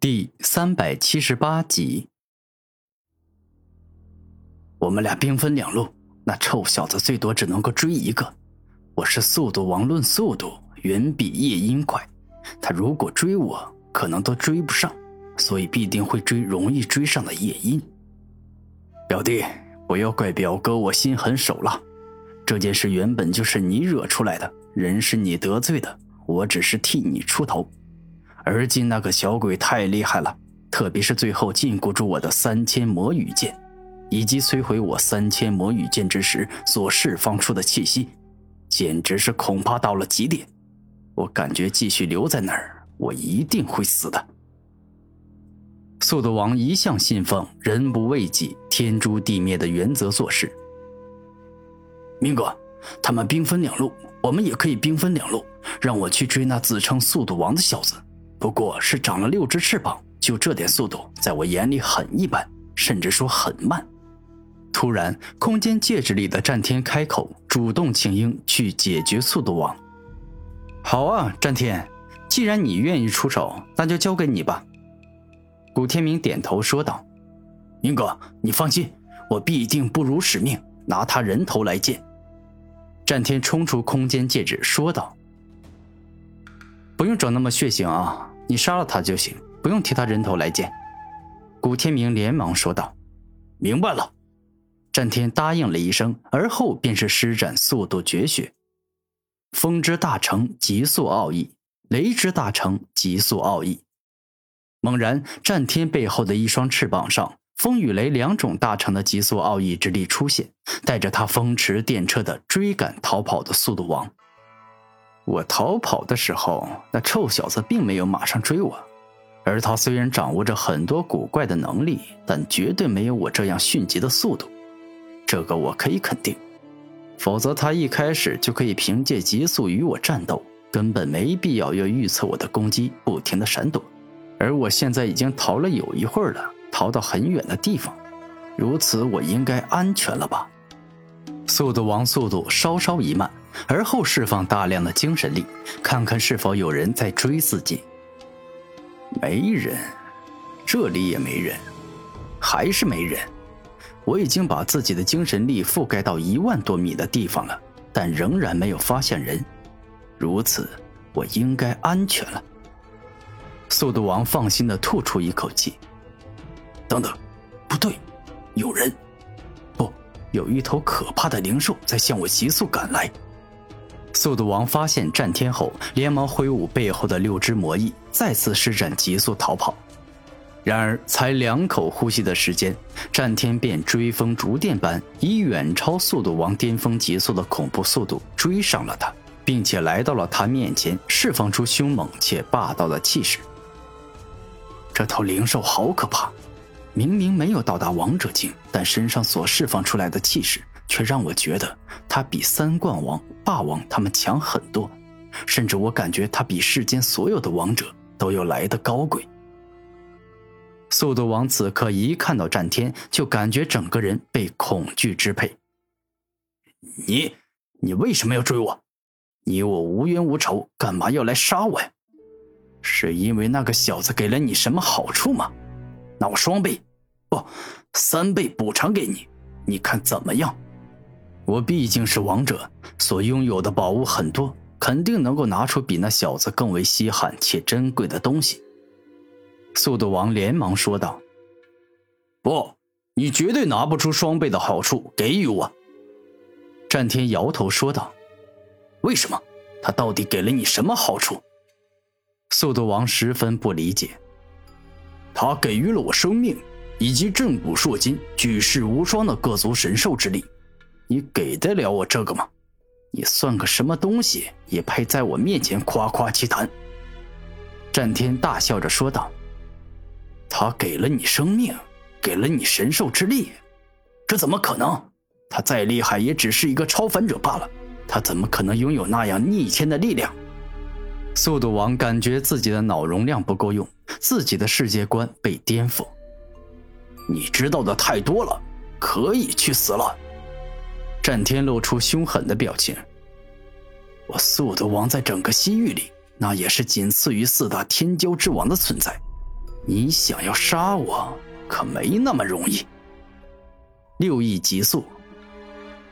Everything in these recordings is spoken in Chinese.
第三百七十八集，我们俩兵分两路，那臭小子最多只能够追一个。我是速度王，论速度远比夜莺快。他如果追我，可能都追不上，所以必定会追容易追上的夜莺。表弟，不要怪表哥，我心狠手辣。这件事原本就是你惹出来的，人是你得罪的，我只是替你出头。而今那个小鬼太厉害了，特别是最后禁锢住我的三千魔羽剑，以及摧毁我三千魔羽剑之时所释放出的气息，简直是恐怕到了极点。我感觉继续留在那儿，我一定会死的。速度王一向信奉“人不为己，天诛地灭”的原则做事。明哥，他们兵分两路，我们也可以兵分两路，让我去追那自称速度王的小子。不过是长了六只翅膀，就这点速度，在我眼里很一般，甚至说很慢。突然，空间戒指里的战天开口，主动请缨去解决速度王。好啊，战天，既然你愿意出手，那就交给你吧。古天明点头说道：“明哥，你放心，我必定不辱使命，拿他人头来见。”战天冲出空间戒指，说道。不用整那么血腥啊！你杀了他就行，不用替他人头来见。古天明连忙说道：“明白了。”战天答应了一声，而后便是施展速度绝学。风之大成极速奥义，雷之大成极速奥义。猛然，战天背后的一双翅膀上，风与雷两种大成的极速奥义之力出现，带着他风驰电掣的追赶逃跑的速度王。我逃跑的时候，那臭小子并没有马上追我，而他虽然掌握着很多古怪的能力，但绝对没有我这样迅疾的速度，这个我可以肯定。否则他一开始就可以凭借极速与我战斗，根本没必要要预测我的攻击，不停的闪躲。而我现在已经逃了有一会儿了，逃到很远的地方，如此我应该安全了吧？速度王速度稍稍一慢。而后释放大量的精神力，看看是否有人在追自己。没人，这里也没人，还是没人。我已经把自己的精神力覆盖到一万多米的地方了，但仍然没有发现人。如此，我应该安全了。速度王放心的吐出一口气。等等，不对，有人，不，有一头可怕的灵兽在向我急速赶来。速度王发现战天后，连忙挥舞背后的六只魔翼，再次施展急速逃跑。然而，才两口呼吸的时间，战天便追风逐电般，以远超速度王巅峰极速的恐怖速度追上了他，并且来到了他面前，释放出凶猛且霸道的气势。这头灵兽好可怕，明明没有到达王者境，但身上所释放出来的气势。却让我觉得他比三冠王、霸王他们强很多，甚至我感觉他比世间所有的王者都要来的高贵。速度王此刻一看到战天，就感觉整个人被恐惧支配。你，你为什么要追我？你我无冤无仇，干嘛要来杀我呀？是因为那个小子给了你什么好处吗？那我双倍，不，三倍补偿给你，你看怎么样？我毕竟是王者，所拥有的宝物很多，肯定能够拿出比那小子更为稀罕且珍贵的东西。速度王连忙说道：“不，你绝对拿不出双倍的好处给予我。”战天摇头说道：“为什么？他到底给了你什么好处？”速度王十分不理解：“他给予了我生命，以及震古烁今、举世无双的各族神兽之力。”你给得了我这个吗？你算个什么东西，也配在我面前夸夸其谈？战天大笑着说道：“他给了你生命，给了你神兽之力，这怎么可能？他再厉害，也只是一个超凡者罢了。他怎么可能拥有那样逆天的力量？”速度王感觉自己的脑容量不够用，自己的世界观被颠覆。你知道的太多了，可以去死了。战天露出凶狠的表情。我速度王在整个西域里，那也是仅次于四大天骄之王的存在。你想要杀我，可没那么容易。六亿极速，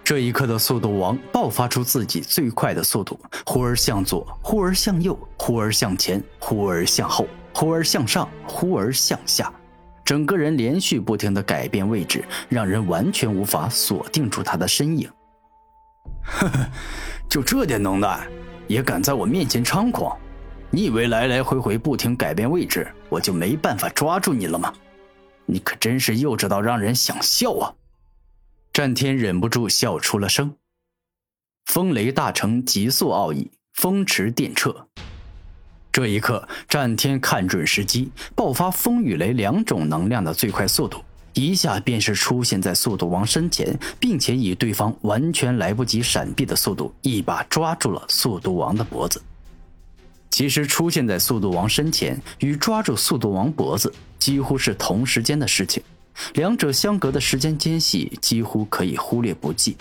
这一刻的速度王爆发出自己最快的速度，忽而向左，忽而向右，忽而向前，忽而向后，忽而向上，忽而向下，整个人连续不停的改变位置，让人完全无法锁定住他的身影。呵呵，就这点能耐，也敢在我面前猖狂？你以为来来回回不停改变位置，我就没办法抓住你了吗？你可真是幼稚到让人想笑啊！战天忍不住笑出了声。风雷大成急速奥义，风驰电掣。这一刻，战天看准时机，爆发风雨雷两种能量的最快速度，一下便是出现在速度王身前，并且以对方完全来不及闪避的速度，一把抓住了速度王的脖子。其实出现在速度王身前与抓住速度王脖子几乎是同时间的事情，两者相隔的时间间隙几乎可以忽略不计。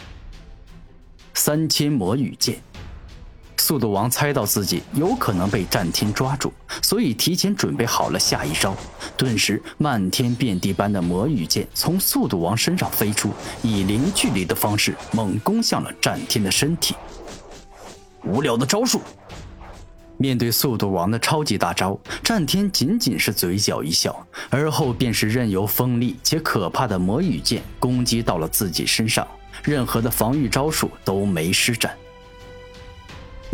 三千魔羽剑，速度王猜到自己有可能被战天抓住，所以提前准备好了下一招。顿时，漫天遍地般的魔羽剑从速度王身上飞出，以零距离的方式猛攻向了战天的身体。无聊的招数。面对速度王的超级大招，战天仅仅是嘴角一笑，而后便是任由锋利且可怕的魔羽剑攻击到了自己身上，任何的防御招数都没施展。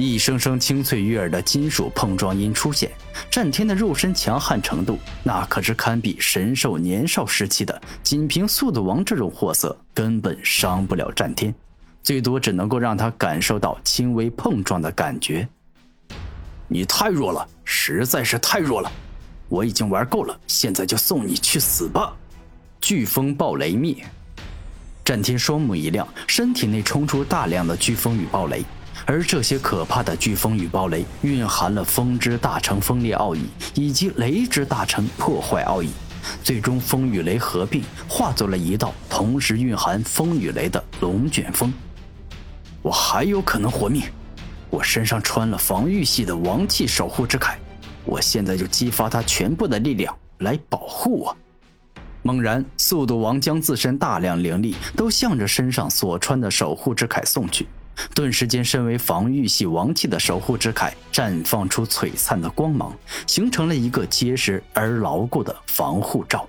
一声声清脆悦耳的金属碰撞音出现，战天的肉身强悍程度，那可是堪比神兽年少时期的。仅凭速度王这种货色，根本伤不了战天，最多只能够让他感受到轻微碰撞的感觉。你太弱了，实在是太弱了！我已经玩够了，现在就送你去死吧！飓风暴雷灭，战天双目一亮，身体内冲出大量的飓风与暴雷，而这些可怕的飓风与暴雷蕴含了风之大成锋利奥义以及雷之大成破坏奥义，最终风与雷合并，化作了一道同时蕴含风与雷的龙卷风。我还有可能活命！我身上穿了防御系的王气守护之铠，我现在就激发它全部的力量来保护我。猛然，速度王将自身大量灵力都向着身上所穿的守护之铠送去，顿时间，身为防御系王器的守护之铠绽放出璀璨的光芒，形成了一个结实而牢固的防护罩。